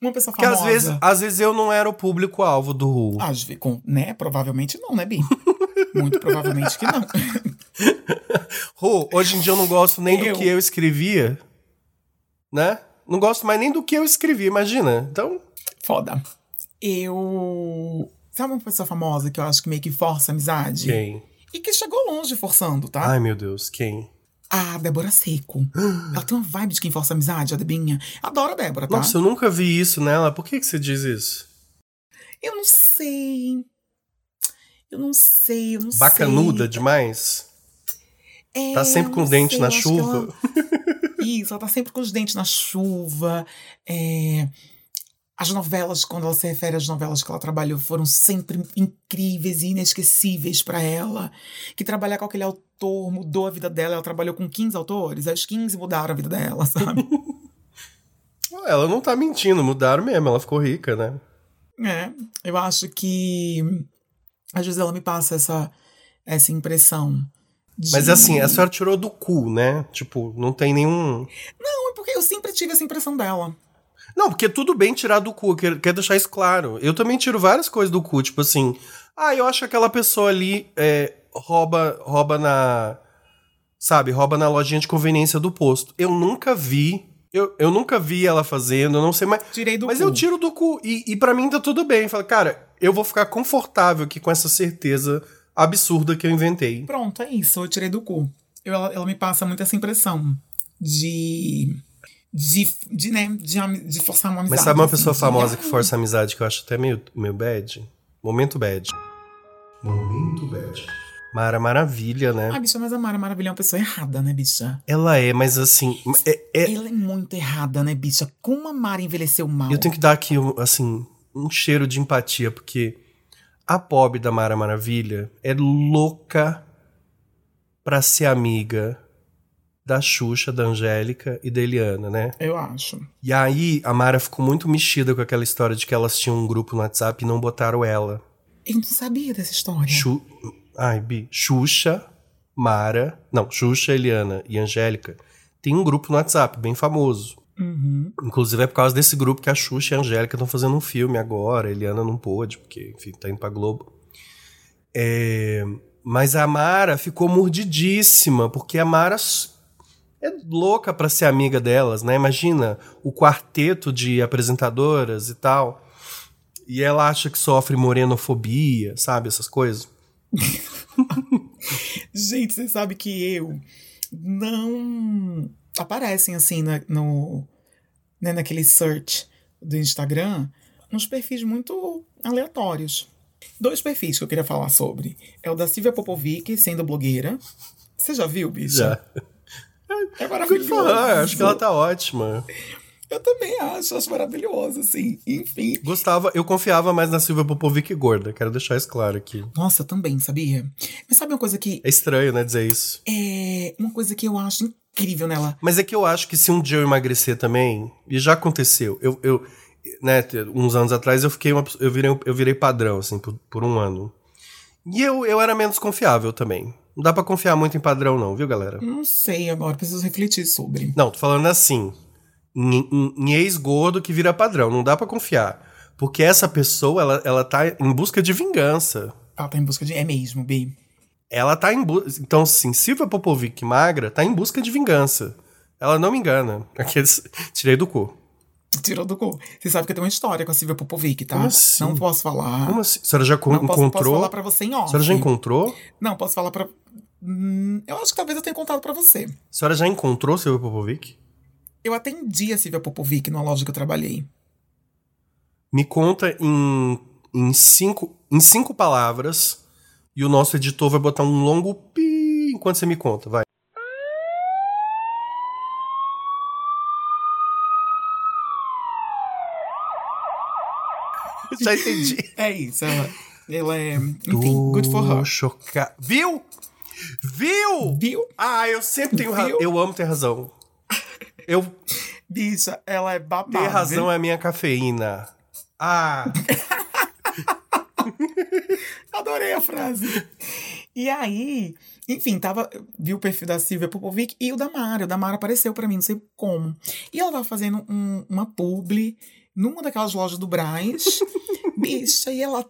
Uma pessoa Porque famosa. às vezes, às vezes eu não era o público-alvo do Ru. Com, né? Provavelmente não, né, Bi? Muito provavelmente que não. Ru, hoje em dia eu não gosto nem Eu. do que eu escrevia. Né? Não gosto mais nem do que eu escrevi, imagina. Então. Foda. Eu. Sabe uma pessoa famosa que eu acho que meio que força a amizade? Quem? E que chegou longe forçando, tá? Ai, meu Deus, quem? A Débora Seco. Ela tem uma vibe de quem força a amizade, a Debinha. Adoro a Débora, tá? Nossa, eu nunca vi isso nela. Por que, que você diz isso? Eu não sei. Eu não sei, eu não Bacanuda sei. demais? É, Tá sempre com o dente sei, na chuva? ela- Isso, ela tá sempre com os dentes na chuva. É, As novelas, quando ela se refere às novelas que ela trabalhou, foram sempre incríveis e inesquecíveis pra ela. Que trabalhar com aquele autor mudou a vida dela. Ela trabalhou com 15 autores, as 15 mudaram a vida dela, sabe? Ela não tá mentindo, mudaram mesmo, ela ficou rica, né? É, eu acho que às vezes ela me passa essa, essa impressão. De... Mas assim, a senhora tirou do cu, né? Tipo, não tem nenhum. Não, é porque eu sempre tive essa impressão dela. Não, porque tudo bem tirar do cu, quero, quero deixar isso claro. Eu também tiro várias coisas do cu, tipo assim. Ah, eu acho que aquela pessoa ali é, rouba, rouba na. Sabe, rouba na lojinha de conveniência do posto. Eu nunca vi. Eu, eu nunca vi ela fazendo, eu não sei mais. Tirei do Mas cu. eu tiro do cu. E, e para mim tá tudo bem. Fala, cara, eu vou ficar confortável aqui com essa certeza absurda que eu inventei. Pronto, é isso. Eu tirei do cu. Eu- ela, ela me passa muito essa impressão de. De, de, né, de, de forçar uma amizade. Mas sabe uma assim, pessoa de- famosa que força a amizade que eu acho até meio, meio bad? Momento bad. Momento bad. Mara Maravilha, né? Ah, bicha, mas a Mara Maravilha é uma pessoa errada, né, bicha? Ela é, mas assim. é- é- Ela é muito errada, né, bicha? Como a Mara envelheceu mal. eu tenho que dar aqui, assim, um cheiro de empatia, porque a pobre da Mara Maravilha é louca pra ser amiga da Xuxa, da Angélica e da Eliana, né? Eu acho. E aí a Mara ficou muito mexida com aquela história de que elas tinham um grupo no WhatsApp e não botaram ela. Eu não sabia dessa história. Xu... Ai, Bi. Xuxa, Mara. Não, Xuxa, Eliana e Angélica tem um grupo no WhatsApp bem famoso. Uhum. Inclusive é por causa desse grupo que a Xuxa e a Angélica estão fazendo um filme agora. A Eliana não pôde, porque, enfim, tá indo pra Globo. É, Mas a Mara ficou mordidíssima, porque a Mara é louca pra ser amiga delas, né? Imagina o quarteto de apresentadoras e tal. E ela acha que sofre morenofobia, sabe? Essas coisas. Gente, você sabe que eu não aparecem assim na, no né, naquele search do Instagram uns perfis muito aleatórios. Dois perfis que eu queria falar sobre. É o da Silvia Popovic, sendo blogueira. Você já viu, bicha? Já. É maravilhoso. acho que ela tá ótima. Eu também acho, acho maravilhoso, assim. Enfim. Gostava, eu confiava mais na Silvia Popovic gorda, quero deixar isso claro aqui. Nossa, eu também, sabia? Mas sabe uma coisa que É estranho, né, dizer isso. é uma coisa que eu acho incrível nela? Mas é que eu acho que se um dia eu emagrecer também, e já aconteceu, eu, eu né, uns anos atrás eu fiquei uma, eu virei, eu virei padrão, assim, por, por um ano. E eu, eu era menos confiável também. Não dá pra confiar muito em padrão não, viu, galera? Não sei agora, preciso refletir sobre. Não, tô falando assim, em, em- em ex-gordo que vira padrão, não dá pra confiar. Porque essa pessoa, ela, ela tá em busca de vingança. Ela tá em busca de. É mesmo, Bi. Ela tá em busca. Então, assim, Silvia Popovic magra tá em busca de vingança. Ela não me engana. Aqueles... Tirei do cu. Tirou do cu. Você sabe que eu tenho uma história com a Silvia Popovic, tá? Como assim? Não posso falar. Como assim? A senhora já con- Não posso, encontrou? posso falar pra você em A off. senhora já encontrou? Não, posso falar pra. Hum, eu acho que talvez eu tenha contado pra você. A senhora já encontrou Silvia Popovic? Eu atendi a Silvia Popovic numa loja que eu trabalhei. Me conta em, em, cinco, em cinco palavras e o nosso editor vai botar um longo pi enquanto você me conta, vai. Já entendi. É isso, ela, ela é. Enfim, good for her. Choca... Viu? Viu? Viu? Ah, eu sempre tenho razão. Viu? Eu amo ter razão. Eu Bicha, ela é babada. ter razão é a minha cafeína. Ah, Adorei a frase. E aí, enfim, tava, vi o perfil da Silvia Popovic e o da Mara. O da Mara apareceu pra mim, não sei como. E ela tava fazendo um- uma publi numa daquelas lojas do Braz. Bicha, e ela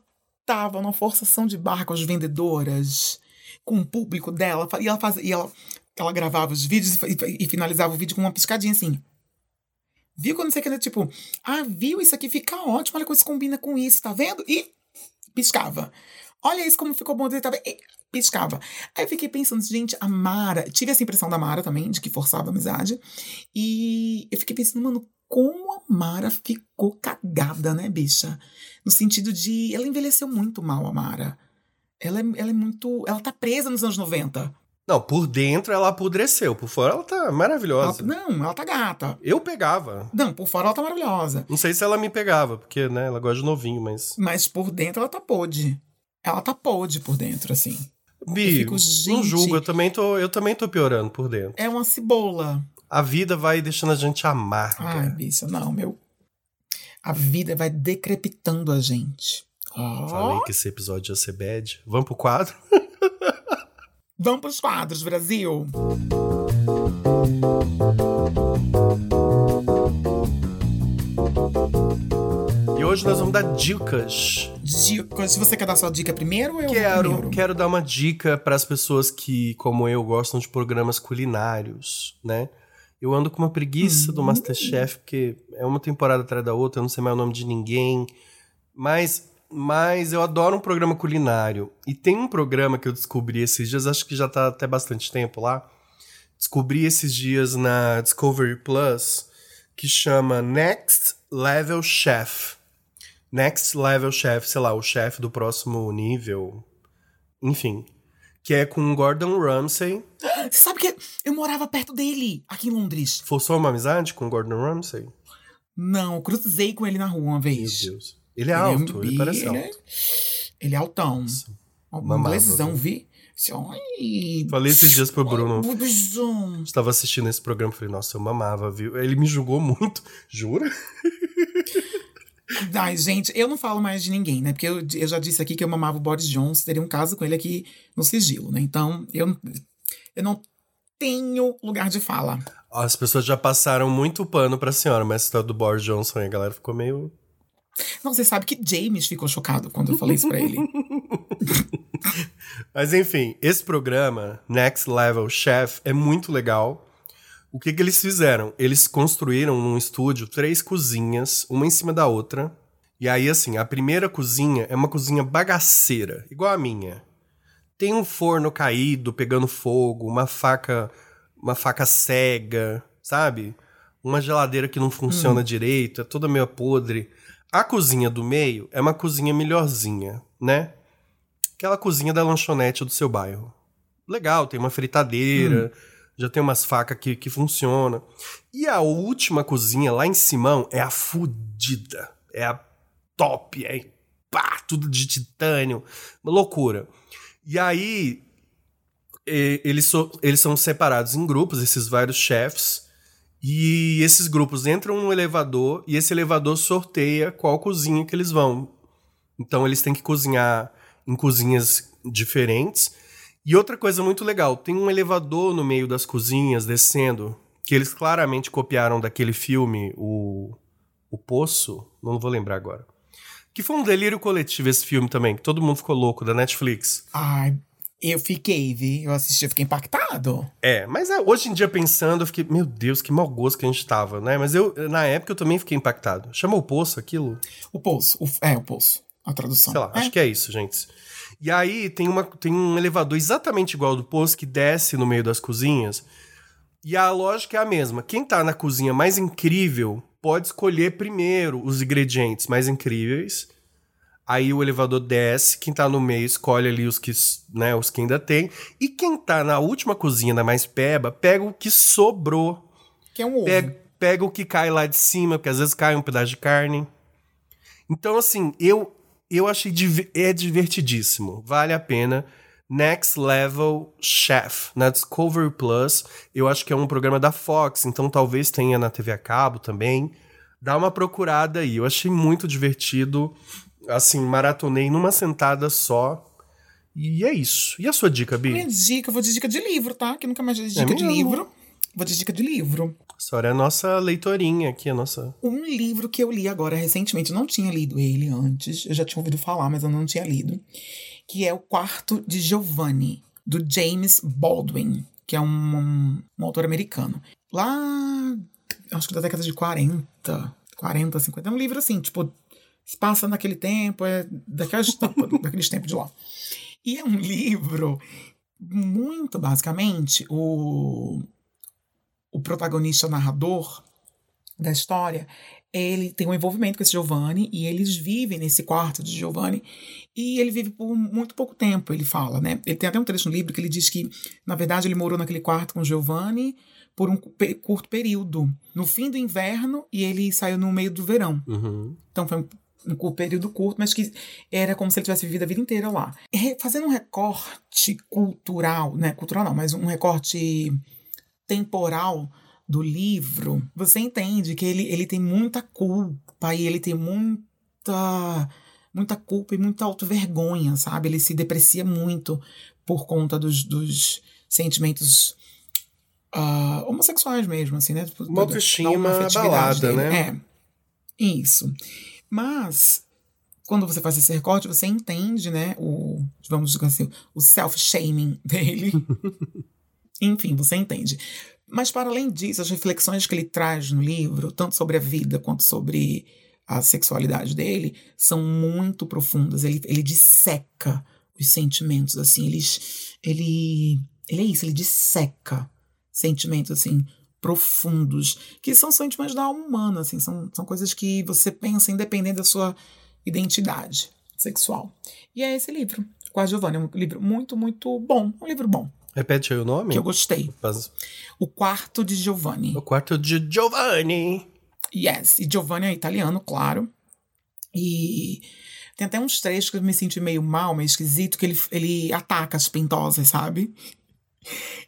tava numa forçação de barra com as vendedoras, com o público dela. E ela fazia. E ela, ela gravava os vídeos e, e- e finalizava o vídeo com uma piscadinha assim. Viu quando você quer, tipo, ah, viu? Isso aqui fica ótimo, olha como isso combina com isso, tá vendo? E piscava. Olha isso como ficou bom? E piscava. Aí eu fiquei pensando, gente, a Mara, tive essa impressão da Mara também, de que forçava a amizade. E eu fiquei pensando, mano, como a Mara ficou cagada, né, bicha? No sentido de, ela envelheceu muito mal, a Mara. Ela é, ela é muito. Ela tá presa nos anos 90. não, por dentro ela apodreceu, por fora ela tá Ela- maravilhosa. não, ela tá gata. Eu pegava. Não, por fora ela tá maravilhosa. Não sei se ela me pegava, porque, né, ela gosta de novinho, mas. Mas por dentro ela tá podre. Ela tá podre por dentro, assim. Bi, fico, não julgo, eu também, tô, eu também tô piorando por dentro. É uma cebola. A vida vai deixando a gente amarga. Ai, bicha, não, meu. A vida vai decrepitando a gente. Ó, Falei que esse episódio ia ser bad. Vamos pro quadro? Vamos pros quadros, Brasil. Hoje nós vamos dar dicas. Dicas. Se você quer dar sua dica primeiro, eu Quero, primeiro. quero dar uma dica para as pessoas que, como eu, gostam de programas culinários, né? Eu ando com uma preguiça do Masterchef, porque é uma temporada atrás da outra, eu não sei mais o nome de ninguém. Mas, mas eu adoro um programa culinário. E tem um programa que eu descobri esses dias, acho que já tá até bastante tempo lá. Descobri esses dias na Discovery Plus, que chama Next Level Chef. Next Level Chef, sei lá, o chefe do próximo nível. Enfim. Que é com Gordon Ramsay. Você sabe que eu morava perto dele, aqui em Londres. Forçou uma amizade com Gordon Ramsay? Não, eu cruzei com ele na rua uma Meu vez. Deus. Ele é Ele é alto, um ele bi- parece ele alto. é- Ele é altão. Um mamava, inglesão, viu? vi? Ai, Falei esses dias pro Bruno. ai. Estava assistindo esse programa, falei, nossa, eu mamava, viu? Ele me julgou muito. Jura? Ai, gente, eu não falo mais de ninguém, né? Porque eu, eu já disse aqui que eu mamava o Boris Johnson, teria um caso com ele aqui no sigilo, né? Então, eu, eu não tenho lugar de fala. As pessoas já passaram muito pano pra senhora, mas essa do Boris Johnson aí, a galera ficou meio. Não, você sabe que James ficou chocado quando eu falei isso pra ele. Mas enfim, esse programa, Next Level Chef, é muito legal. O que, que eles fizeram? Eles construíram num estúdio três cozinhas, uma em cima da outra. E aí, assim, a primeira cozinha é uma cozinha bagaceira, igual a minha. Tem um forno caído, pegando fogo, uma faca, uma faca cega, sabe? Uma geladeira que não funciona direito, é toda meio podre. A cozinha do meio é uma cozinha melhorzinha, né? aquela cozinha da lanchonete do seu bairro. Legal, tem uma fritadeira, já tem umas facas que, que funcionam. E a última cozinha lá em Simão é a fudida. É a top, é pá, tudo de titânio. Uma loucura. E aí, eles, so- eles são separados em grupos, esses vários chefs. E esses grupos entram no elevador e esse elevador sorteia qual cozinha que eles vão. Então eles têm que cozinhar em cozinhas diferentes. E outra coisa muito legal, tem um elevador no meio das cozinhas descendo, que eles claramente copiaram daquele filme, o, o Poço, não vou lembrar agora. Que foi um delírio coletivo esse filme também, que todo mundo ficou louco, da Netflix. Ai, eu fiquei, vi. Eu assisti, eu fiquei impactado. É, mas é, hoje em dia pensando, eu fiquei, meu Deus, que mau gosto que a gente tava, né? Mas eu, na época, eu também fiquei impactado. Chamou o Poço aquilo? O Poço. o- é, o Poço. A tradução. Sei lá, É. acho que é isso, gente. E aí tem, uma, tem um elevador exatamente igual ao do Poço que desce no meio das cozinhas. E a lógica é a mesma. Quem tá na cozinha mais incrível pode escolher primeiro os ingredientes mais incríveis. Aí o elevador desce, quem tá no meio escolhe ali os que, né, os que ainda tem. E quem tá na última cozinha, na mais peba, pega o que sobrou. Que é um ovo. Pega, pega o que cai lá de cima, porque às vezes cai um pedaço de carne. Então, assim, eu, eu achei é divertidíssimo. Vale a pena. Next Level Chef, na Discovery Plus. Eu acho que é um programa da Fox, então talvez tenha na TV a cabo também. Dá uma procurada aí. Eu achei muito divertido. Assim, maratonei numa sentada só. E é isso. E a sua dica, Bi? Minha dica, eu vou de dica de livro, tá? Que nunca mais dei É dica de mesmo? livro. Vou de dica de livro. A senhora é a nossa leitorinha aqui, a nossa. Um livro que eu li agora recentemente, eu não tinha lido ele antes, eu já tinha ouvido falar, mas eu não tinha lido, que é O Quarto de Giovanni, do James Baldwin, que é um, um autor americano. Lá, acho que da década de 40, 40, 50, é um livro assim, tipo, se passa naquele tempo, é daquelas, daqueles tempos de lá. E é um livro muito basicamente o o protagonista narrador da história, ele tem um envolvimento com esse Giovanni e eles vivem nesse quarto de Giovanni e ele vive por muito pouco tempo, ele fala, né? Ele tem até um trecho no livro que ele diz que, na verdade, ele morou naquele quarto com Giovanni por um curto período, no fim do inverno e ele saiu no meio do verão. Uhum. Então foi um, um período curto, mas que era como se ele tivesse vivido a vida inteira lá. Fazendo um recorte cultural, né? Cultural não, mas um recorte temporal do livro, você entende que ele, ele tem muita culpa e ele tem muita muita culpa e muita autovergonha, sabe? Ele se deprecia muito por conta dos, dos sentimentos ah, homossexuais mesmo, assim, né? Uma autoestima abalada, né? É. Isso. Mas quando você faz esse recorte, você entende, né, o, vamos dizer assim, o self-shaming dele. Enfim, você entende. Mas para além disso, as reflexões que ele traz no livro, tanto sobre a vida quanto sobre a sexualidade dele, são muito profundas. Ele, ele disseca os sentimentos, assim, ele, ele, ele é isso, ele disseca sentimentos, assim, profundos, que são sentimentos da alma humana, assim, são, são coisas que você pensa independente da sua identidade sexual. E é esse livro, com a Giovanni, é um livro muito, muito bom, um livro bom, Repete aí o nome? que eu gostei. Mas- O Quarto de Giovanni. O quarto de Giovanni. Yes, e Giovanni é italiano, claro. E tem até uns trechos que eu me senti meio mal, meio esquisito, que ele, ele ataca as pintosas, sabe?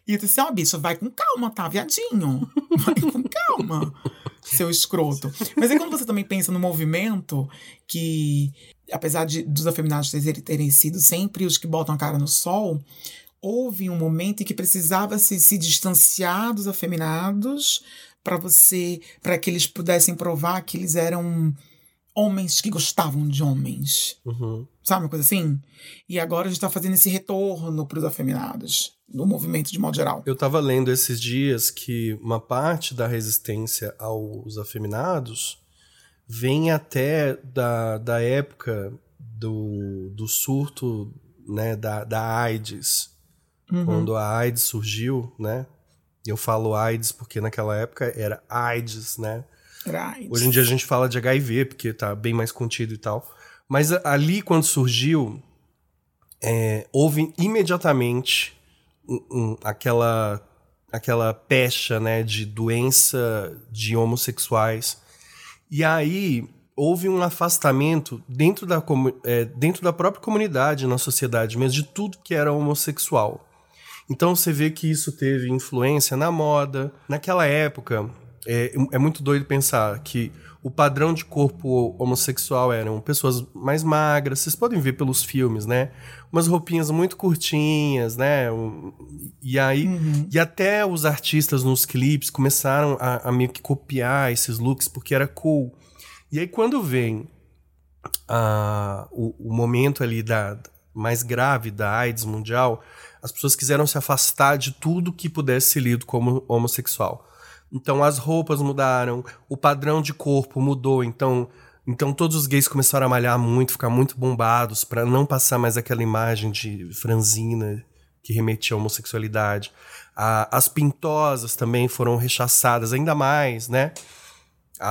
E eu disse, ó, bicho, vai com calma, tá, viadinho? Vai com calma, seu escroto. Mas aí quando você também pensa no movimento que, apesar de, dos afeminados terem sido sempre os que botam a cara no sol, houve um momento em que precisava se, se distanciar dos afeminados para você, para que eles pudessem provar que eles eram homens que gostavam de homens. Uhum. Sabe uma coisa assim? E agora a gente tá fazendo esse retorno pros afeminados, no movimento de modo geral. Eu tava lendo esses dias que uma parte da resistência aos afeminados vem até da, da época do, do surto né, da, da AIDS. Uhum. Quando a AIDS surgiu, né? Eu falo AIDS porque naquela época era AIDS, né? Right. Hoje em dia a gente fala de HIV, porque tá bem mais contido e tal. Mas ali, quando surgiu, é, houve imediatamente um- um- aquela, aquela pecha né, de doença de homossexuais. E aí houve um afastamento dentro da, é, dentro da própria comunidade, na sociedade mesmo, de tudo que era homossexual. Então você vê que isso teve influência na moda. Naquela época, é, é muito doido pensar que o padrão de corpo homossexual eram pessoas mais magras, vocês podem ver pelos filmes, né? Umas roupinhas muito curtinhas, né? E aí, e até os artistas nos clipes começaram a, a meio que copiar esses looks porque era cool. E aí quando vem a, o, o momento ali da mais grave da AIDS mundial, as pessoas quiseram se afastar de tudo que pudesse ser lido como homossexual. Então as roupas mudaram, o padrão de corpo mudou, então então todos os gays começaram a malhar muito, ficar muito bombados para não passar mais aquela imagem de franzina que remetia à homossexualidade. A, as pintosas também foram rechaçadas ainda mais, né?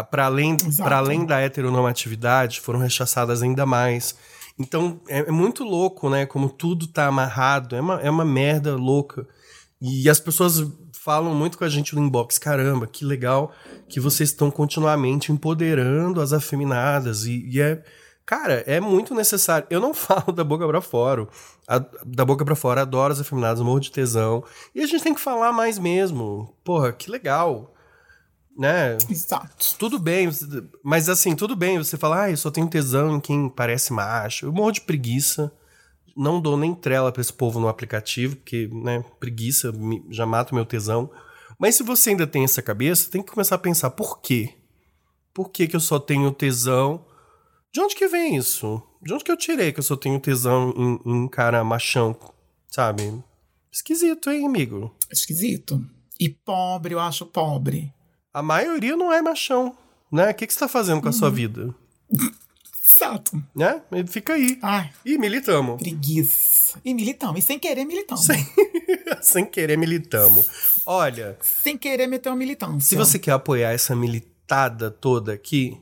Para além, para além da heteronormatividade, foram rechaçadas ainda mais. Então é, é, muito louco, né? Como tudo tá amarrado. É uma, é uma merda louca. E as pessoas falam muito com a gente no inbox. Caramba, que legal que vocês estão continuamente empoderando as afeminadas. E, e, é. Cara, é muito necessário. Eu não falo da boca para fora. A, da boca para fora, adoro as afeminadas, morro de tesão. E a gente tem que falar mais mesmo. Porra, que legal né? Exato. Tudo bem, mas assim, tudo bem você falar, ah, eu só tenho tesão em quem parece macho. Eu morro de preguiça. Não dou nem trela pra esse povo no aplicativo, porque, né, preguiça já mata o meu tesão. Mas se você ainda tem essa cabeça, tem que começar a pensar, por quê? Por que, que eu só tenho tesão? De onde que vem isso? De onde que eu tirei que eu só tenho tesão em, em cara machão, sabe? Esquisito, hein, amigo? Esquisito. E pobre, eu acho pobre. A maioria não é machão, né? O que, que você tá fazendo com a sua uhum. vida? Exato. Né? Fica aí. Ai. E militamos. Preguiça. E militamos. E sem querer militamos. Sem... sem querer militamos. Olha. Sem querer meter uma militância. Se você quer apoiar essa militada toda aqui,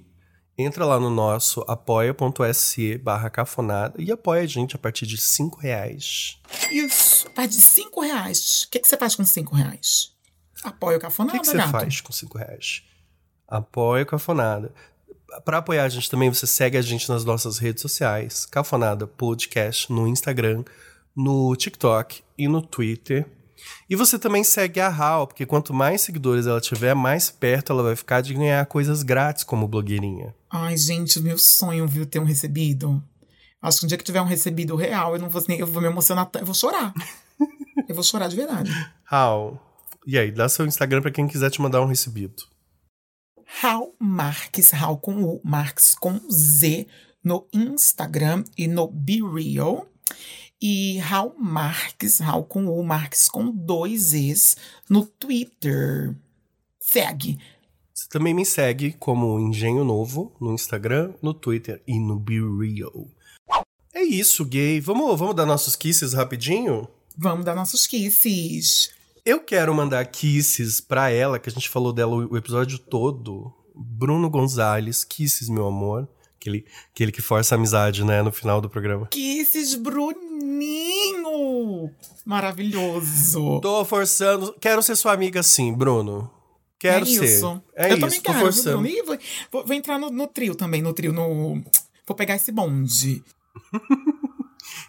entra lá no nosso apoia.se barra cafonada e apoia a gente a partir de 5 reais. Isso, a partir de 5 reais. O que, que você faz com 5 reais? Apoia o Cafonada, O que, que você gato? faz com 5 reais? Apoia o Cafonada. Para apoiar a gente também, você segue a gente nas nossas redes sociais. Cafonada Podcast no Instagram, no TikTok e no Twitter. E você também segue a Hal, porque quanto mais seguidores ela tiver, mais perto ela vai ficar de ganhar coisas grátis como blogueirinha. Ai, gente, meu sonho, viu, ter um recebido. Acho que um dia que tiver um recebido real, eu não vou nem, eu vou me emocionar, eu vou chorar. eu vou chorar de verdade. Hal, e aí, dá seu Instagram para quem quiser te mandar um recebido. Raul Marques, Raul com U, Marques com Z, no Instagram e no Be Real. E Raul Marques, Raul com U, Marques com dois Es, no Twitter. Segue. Você também me segue como Engenho Novo no Instagram, no Twitter e no Be Real. É isso, gay. Vamos, vamos dar nossos kisses rapidinho? Vamos dar nossos kisses. Eu quero mandar kisses pra ela, que a gente falou dela o episódio todo. Bruno Gonzalez, kisses, meu amor. Aquele, aquele que força a amizade, né, no final do programa. Kisses, Bruninho! Maravilhoso. Tô forçando. Quero ser sua amiga sim, Bruno. Quero é ser. Isso. É eu isso, também tô quero, forçando. Bruno. Vou, vou, vou entrar no, no trio também, no trio, no. Vou pegar esse bonde.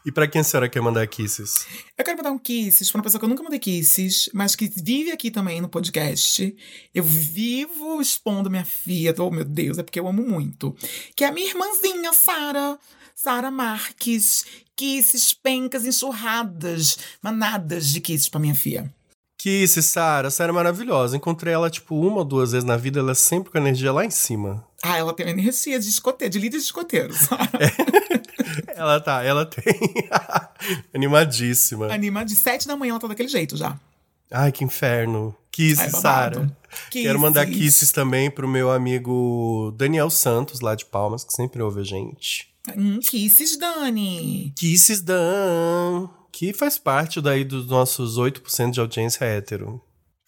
E pra quem a senhora quer mandar kisses? Eu quero mandar um kisses pra uma pessoa que eu nunca mandei kisses, mas que vive aqui também no podcast. Eu vivo expondo minha filha, oh meu Deus, é porque eu amo muito. Que é a minha irmãzinha, Sara. Sara Marques. Kisses, pencas, enxurradas, manadas de kisses pra minha filha. Kisses, Sara. Sara é maravilhosa. Encontrei ela, tipo, uma ou duas vezes na vida. Ela é sempre com a energia lá em cima. Ah, ela tem energia de escoteiro, de líder de escoteiro. É. ela tá, ela tem. Animadíssima. Anima de sete da manhã, ela tá daquele jeito já. Ai, que inferno. Kisses. Sara. Quero mandar Kisses. kisses também pro meu amigo Daniel Santos, lá de Palmas, que sempre ouve a gente. Hum, kisses, Dani. Kisses Dan, que faz parte daí dos nossos 8% de audiência hétero.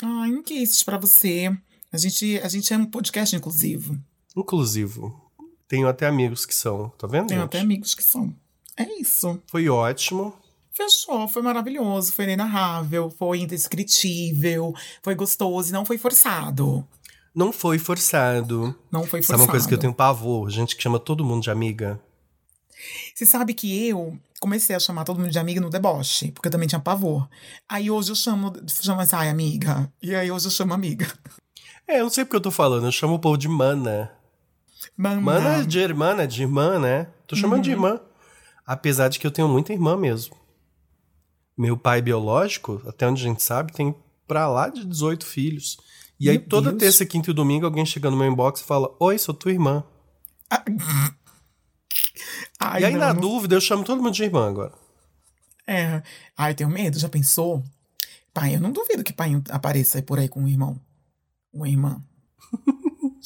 Ai, um kisses pra você. A gente, a gente é um podcast inclusivo. Inclusivo. Tenho até amigos que são, tá vendo? Tenho gente? até amigos que são. É isso. Foi ótimo. Fechou, foi maravilhoso, foi inenarrável, foi indescritível, foi gostoso e não foi forçado. Não foi forçado. Não foi Sabe forçado. uma coisa que eu tenho pavor? Gente que chama todo mundo de amiga. Você sabe que eu comecei a chamar todo mundo de amiga no deboche, porque eu também tinha pavor. Aí hoje eu chamo, chamo assim, ai, amiga. E aí hoje eu chamo amiga. É, eu não sei porque eu tô falando, eu chamo o povo de mana. Manda. Mana é de irmã, né? De irmã, né? Tô chamando Uhum. de irmã. Apesar de que eu tenho muita irmã mesmo. Meu pai biológico, até onde a gente sabe, tem pra lá de 18 filhos. E aí Meu toda Deus. terça, quinta e domingo alguém chega no meu inbox e fala: Oi, sou tua irmã. Ah, Ai, e aí, não, na não- dúvida, eu chamo todo mundo de irmã agora. É. Ai, eu tenho medo, já pensou? Pai, eu não duvido que pai apareça aí por aí com um irmão. Uma irmã.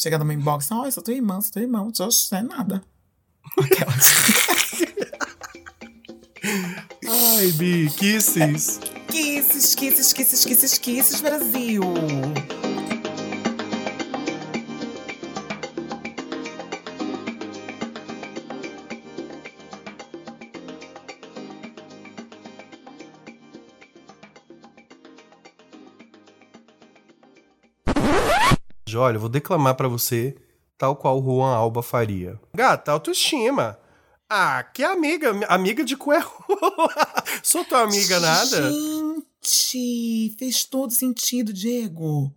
Chega no meu inbox, ó, eu sou tua irmã, sou tua irmã, não é nada. Aquelas. Ai, Bi, kisses. Kisses, kisses, kisses, kisses, kisses, Brasil. Olha, eu vou declamar pra você, tal qual Juan Alba faria. Gata, autoestima. Ah, que amiga, amiga de cu rola. Sou tua amiga nada. Gente, fez todo sentido, Diego.